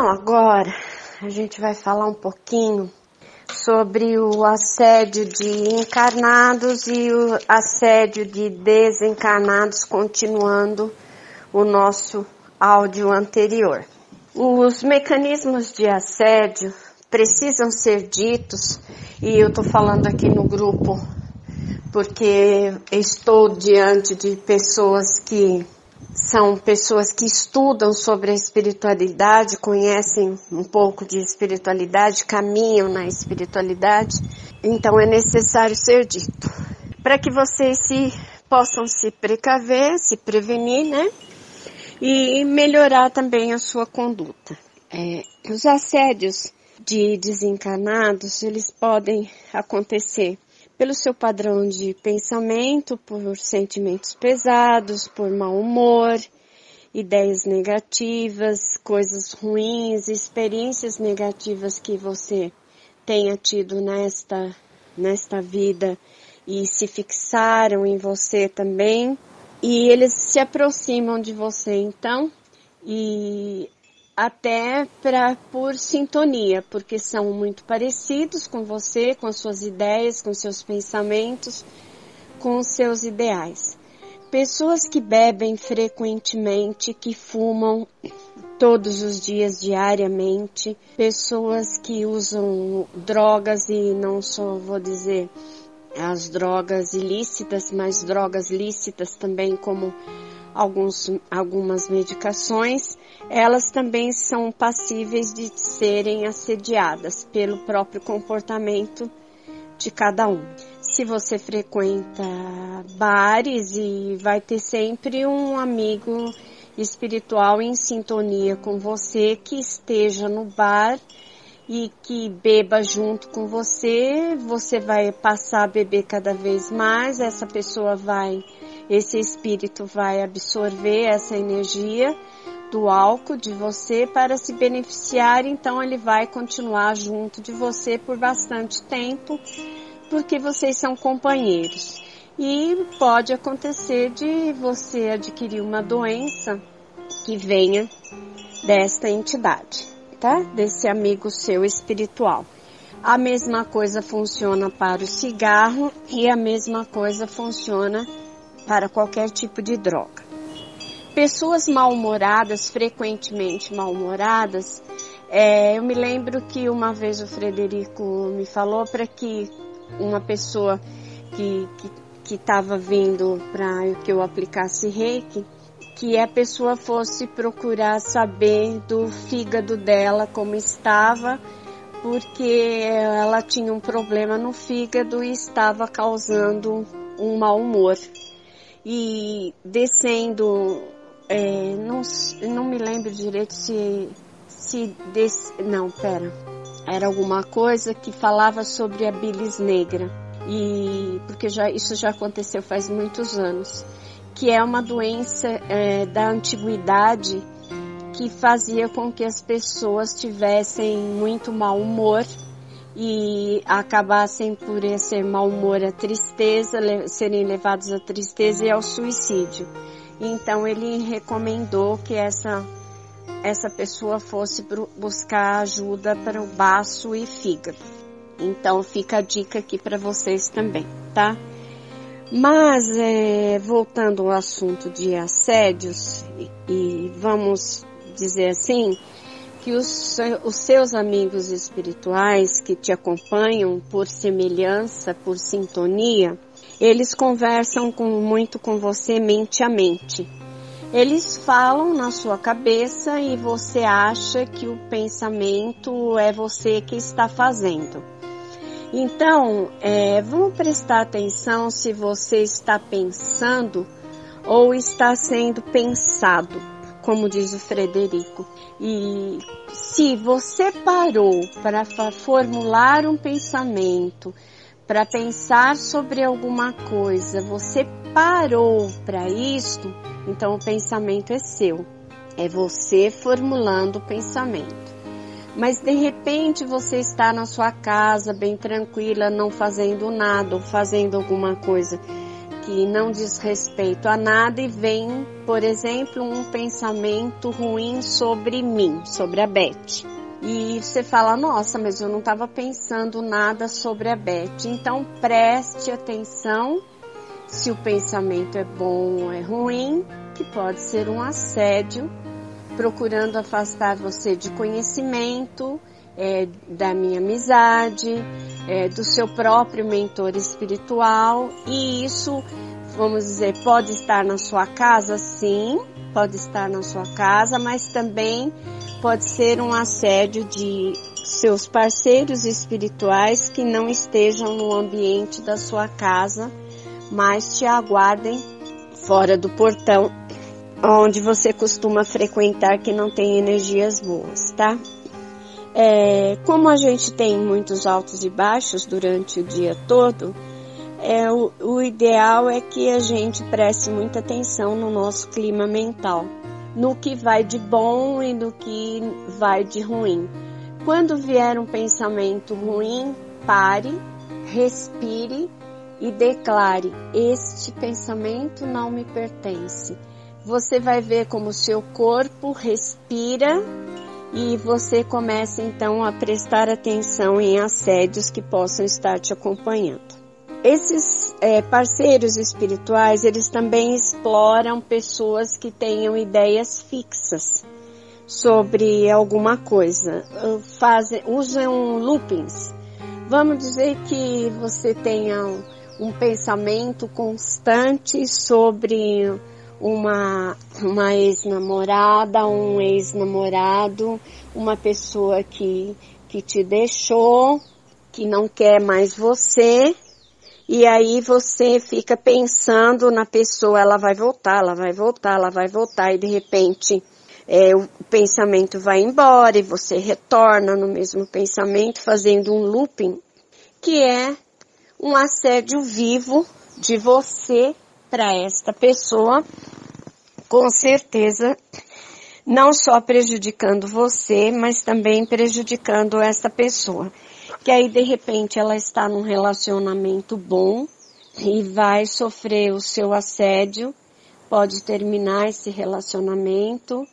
Então, agora a gente vai falar um pouquinho sobre o assédio de encarnados e o assédio de desencarnados, continuando o nosso áudio anterior. Os mecanismos de assédio precisam ser ditos, e eu estou falando aqui no grupo porque estou diante de pessoas que são pessoas que estudam sobre a espiritualidade, conhecem um pouco de espiritualidade, caminham na espiritualidade, então é necessário ser dito. Para que vocês se possam se precaver, se prevenir, né? E melhorar também a sua conduta. É, os assédios de desencarnados, eles podem acontecer pelo seu padrão de pensamento, por sentimentos pesados, por mau humor, ideias negativas, coisas ruins, experiências negativas que você tenha tido nesta, nesta vida e se fixaram em você também. E eles se aproximam de você então e até pra, por sintonia, porque são muito parecidos com você, com as suas ideias, com seus pensamentos, com seus ideais. Pessoas que bebem frequentemente, que fumam todos os dias, diariamente, pessoas que usam drogas e não só vou dizer as drogas ilícitas, mas drogas lícitas também como alguns, algumas medicações, elas também são passíveis de serem assediadas pelo próprio comportamento de cada um. Se você frequenta bares e vai ter sempre um amigo espiritual em sintonia com você que esteja no bar e que beba junto com você, você vai passar a beber cada vez mais, essa pessoa vai esse espírito vai absorver essa energia do álcool de você para se beneficiar, então ele vai continuar junto de você por bastante tempo, porque vocês são companheiros. E pode acontecer de você adquirir uma doença que venha desta entidade, tá? Desse amigo seu espiritual. A mesma coisa funciona para o cigarro e a mesma coisa funciona para qualquer tipo de droga. Pessoas mal-humoradas, frequentemente mal-humoradas, é, eu me lembro que uma vez o Frederico me falou para que uma pessoa que estava vindo para que eu aplicasse reiki, que a pessoa fosse procurar saber do fígado dela como estava, porque ela tinha um problema no fígado e estava causando um mau humor. E descendo, é, não, não me lembro direito se, se des, não, pera, era alguma coisa que falava sobre a bilis negra. E porque já isso já aconteceu faz muitos anos, que é uma doença é, da antiguidade que fazia com que as pessoas tivessem muito mau humor e acabassem por esse mau humor, a tristeza, serem levados à tristeza e ao suicídio. Então ele recomendou que essa essa pessoa fosse buscar ajuda para o baço e fígado. Então fica a dica aqui para vocês também, tá? Mas é, voltando ao assunto de assédios e, e vamos dizer assim, que os, os seus amigos espirituais que te acompanham por semelhança, por sintonia, eles conversam com, muito com você mente a mente. Eles falam na sua cabeça e você acha que o pensamento é você que está fazendo. Então, é, vamos prestar atenção se você está pensando ou está sendo pensado como diz o Frederico. E se você parou para formular um pensamento, para pensar sobre alguma coisa, você parou para isto, então o pensamento é seu. É você formulando o pensamento. Mas de repente você está na sua casa bem tranquila, não fazendo nada ou fazendo alguma coisa que não diz respeito a nada e vem, por exemplo, um pensamento ruim sobre mim, sobre a Beth. E você fala, nossa, mas eu não estava pensando nada sobre a Beth. Então preste atenção se o pensamento é bom ou é ruim, que pode ser um assédio, procurando afastar você de conhecimento, é, da minha amizade, é, do seu próprio mentor espiritual e isso, vamos dizer, pode estar na sua casa, sim, pode estar na sua casa, mas também pode ser um assédio de seus parceiros espirituais que não estejam no ambiente da sua casa, mas te aguardem fora do portão onde você costuma frequentar que não tem energias boas, tá? É, como a gente tem muitos altos e baixos durante o dia todo, é, o, o ideal é que a gente preste muita atenção no nosso clima mental, no que vai de bom e no que vai de ruim. Quando vier um pensamento ruim, pare, respire e declare: Este pensamento não me pertence. Você vai ver como seu corpo respira e você começa então a prestar atenção em assédios que possam estar te acompanhando. Esses é, parceiros espirituais, eles também exploram pessoas que tenham ideias fixas sobre alguma coisa, fazem, usam loopings. Vamos dizer que você tenha um pensamento constante sobre uma, uma ex-namorada, um ex-namorado, uma pessoa que, que te deixou, que não quer mais você, e aí você fica pensando na pessoa, ela vai voltar, ela vai voltar, ela vai voltar, e de repente é, o pensamento vai embora e você retorna no mesmo pensamento, fazendo um looping, que é um assédio vivo de você para esta pessoa, com certeza, não só prejudicando você, mas também prejudicando esta pessoa. Que aí de repente ela está num relacionamento bom e vai sofrer o seu assédio, pode terminar esse relacionamento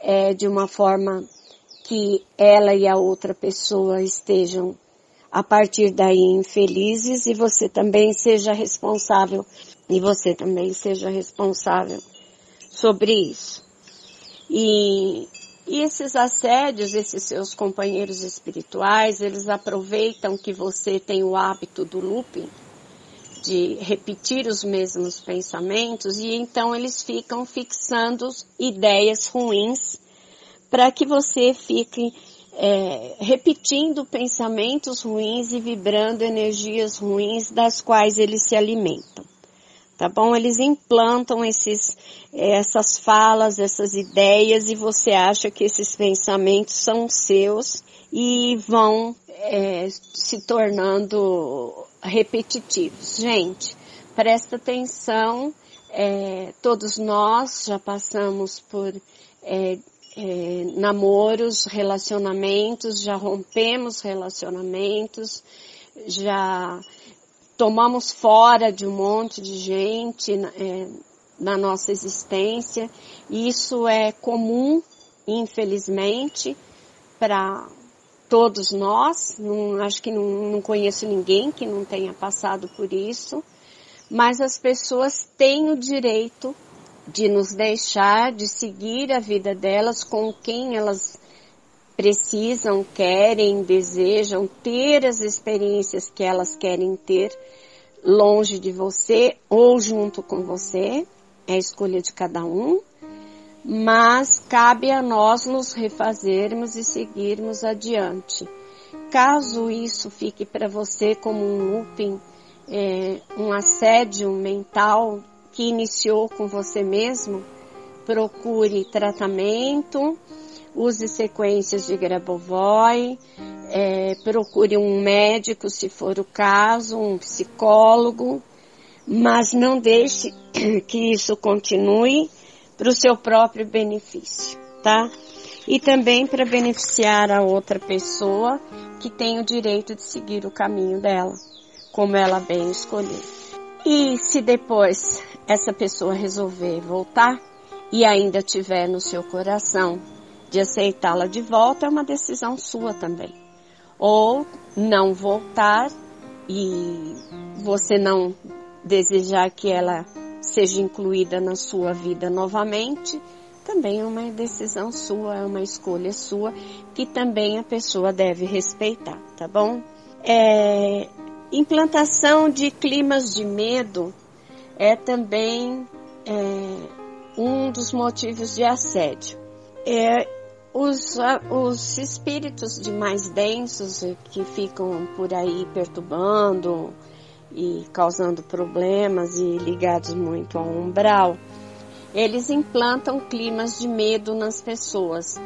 é, de uma forma que ela e a outra pessoa estejam a partir daí infelizes e você também seja responsável e você também seja responsável sobre isso. E, e esses assédios, esses seus companheiros espirituais, eles aproveitam que você tem o hábito do looping, de repetir os mesmos pensamentos, e então eles ficam fixando ideias ruins para que você fique é, repetindo pensamentos ruins e vibrando energias ruins das quais eles se alimentam. Tá bom? Eles implantam esses, essas falas, essas ideias e você acha que esses pensamentos são seus e vão é, se tornando repetitivos. Gente, presta atenção, é, todos nós já passamos por é, é, namoros, relacionamentos, já rompemos relacionamentos, já tomamos fora de um monte de gente é, na nossa existência. Isso é comum, infelizmente, para todos nós. Não, acho que não, não conheço ninguém que não tenha passado por isso. Mas as pessoas têm o direito de nos deixar, de seguir a vida delas com quem elas precisam, querem, desejam ter as experiências que elas querem ter longe de você ou junto com você, é a escolha de cada um, mas cabe a nós nos refazermos e seguirmos adiante. Caso isso fique para você como um looping, é, um assédio mental que iniciou com você mesmo, procure tratamento, use sequências de Grabovoi, é, procure um médico se for o caso, um psicólogo, mas não deixe que isso continue para o seu próprio benefício, tá? E também para beneficiar a outra pessoa que tem o direito de seguir o caminho dela, como ela bem escolheu. E se depois essa pessoa resolver voltar e ainda tiver no seu coração de aceitá-la de volta, é uma decisão sua também. Ou não voltar e você não desejar que ela seja incluída na sua vida novamente, também é uma decisão sua, é uma escolha sua que também a pessoa deve respeitar, tá bom? É, implantação de climas de medo é também é, um dos motivos de assédio. É, os, os espíritos de mais densos que ficam por aí perturbando e causando problemas e ligados muito ao umbral, eles implantam climas de medo nas pessoas.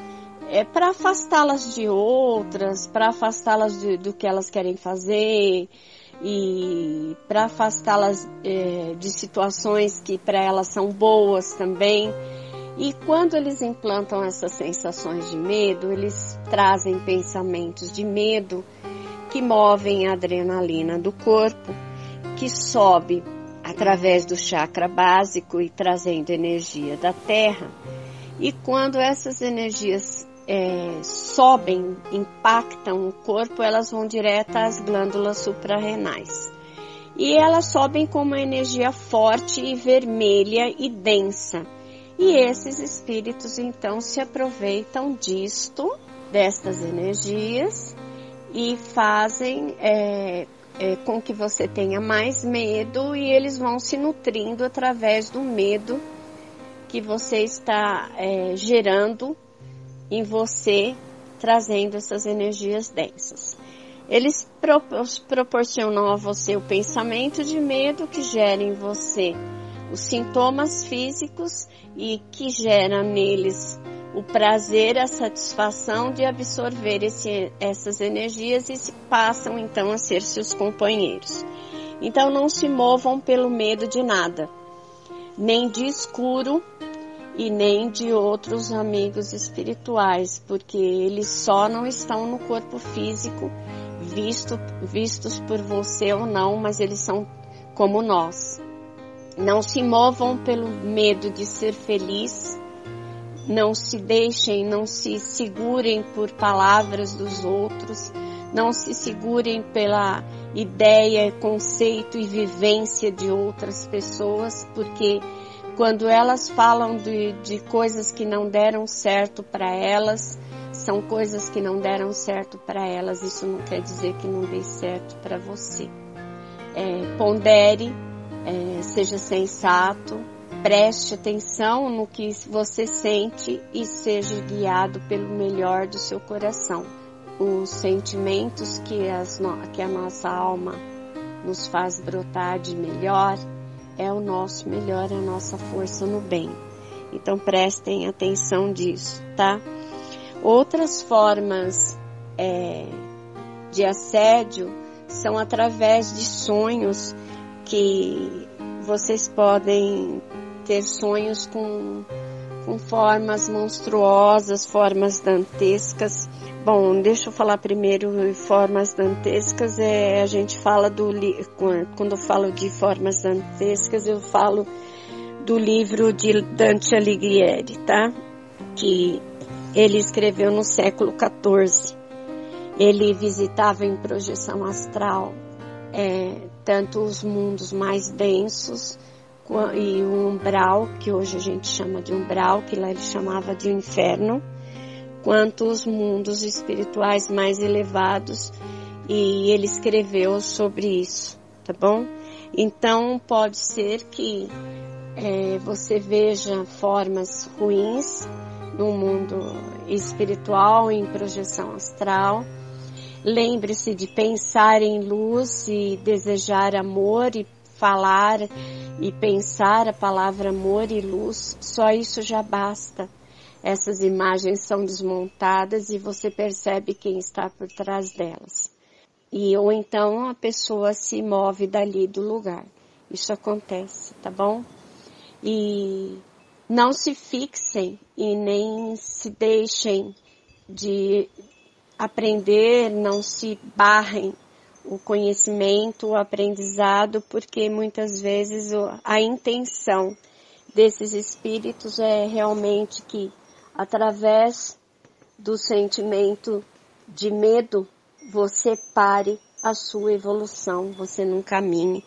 É para afastá-las de outras, para afastá-las do que elas querem fazer e para afastá-las é, de situações que para elas são boas também. E quando eles implantam essas sensações de medo, eles trazem pensamentos de medo que movem a adrenalina do corpo, que sobe através do chakra básico e trazendo energia da terra. E quando essas energias é, sobem, impactam o corpo, elas vão direto às glândulas suprarrenais. E elas sobem com uma energia forte e vermelha e densa. E esses espíritos então se aproveitam disto, destas energias, e fazem é, é, com que você tenha mais medo e eles vão se nutrindo através do medo que você está é, gerando em você, trazendo essas energias densas. Eles pro proporcionam a você o pensamento de medo que gera em você os sintomas físicos e que gera neles o prazer, a satisfação de absorver esse, essas energias e se passam então a ser seus companheiros. Então não se movam pelo medo de nada, nem de escuro e nem de outros amigos espirituais, porque eles só não estão no corpo físico, visto, vistos por você ou não, mas eles são como nós. Não se movam pelo medo de ser feliz, não se deixem, não se segurem por palavras dos outros, não se segurem pela ideia, conceito e vivência de outras pessoas, porque quando elas falam de, de coisas que não deram certo para elas, são coisas que não deram certo para elas, isso não quer dizer que não dê certo para você. É, pondere, é, seja sensato, Preste atenção no que você sente e seja guiado pelo melhor do seu coração. Os sentimentos que, as, que a nossa alma nos faz brotar de melhor é o nosso melhor, é a nossa força no bem. Então prestem atenção disso, tá? Outras formas é, de assédio são através de sonhos que vocês podem ter sonhos com, com formas monstruosas, formas dantescas. Bom, deixa eu falar primeiro formas dantescas. É, a gente fala do quando eu falo de formas dantescas, eu falo do livro de Dante Alighieri, tá? Que ele escreveu no século XIV. Ele visitava em projeção astral é, tanto os mundos mais densos e o umbral, que hoje a gente chama de umbral, que lá ele chamava de inferno, quanto os mundos espirituais mais elevados, e ele escreveu sobre isso, tá bom? Então pode ser que é, você veja formas ruins no mundo espiritual, em projeção astral. Lembre-se de pensar em luz e desejar amor e falar e pensar a palavra amor e luz, só isso já basta. Essas imagens são desmontadas e você percebe quem está por trás delas. E ou então a pessoa se move dali do lugar. Isso acontece, tá bom? E não se fixem e nem se deixem de aprender, não se barrem o conhecimento, o aprendizado, porque muitas vezes a intenção desses espíritos é realmente que, através do sentimento de medo, você pare a sua evolução, você não caminhe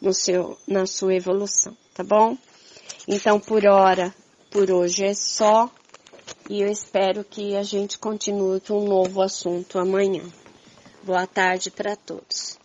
no seu, na sua evolução, tá bom? Então, por hora, por hoje é só, e eu espero que a gente continue com um novo assunto amanhã. Boa tarde para todos.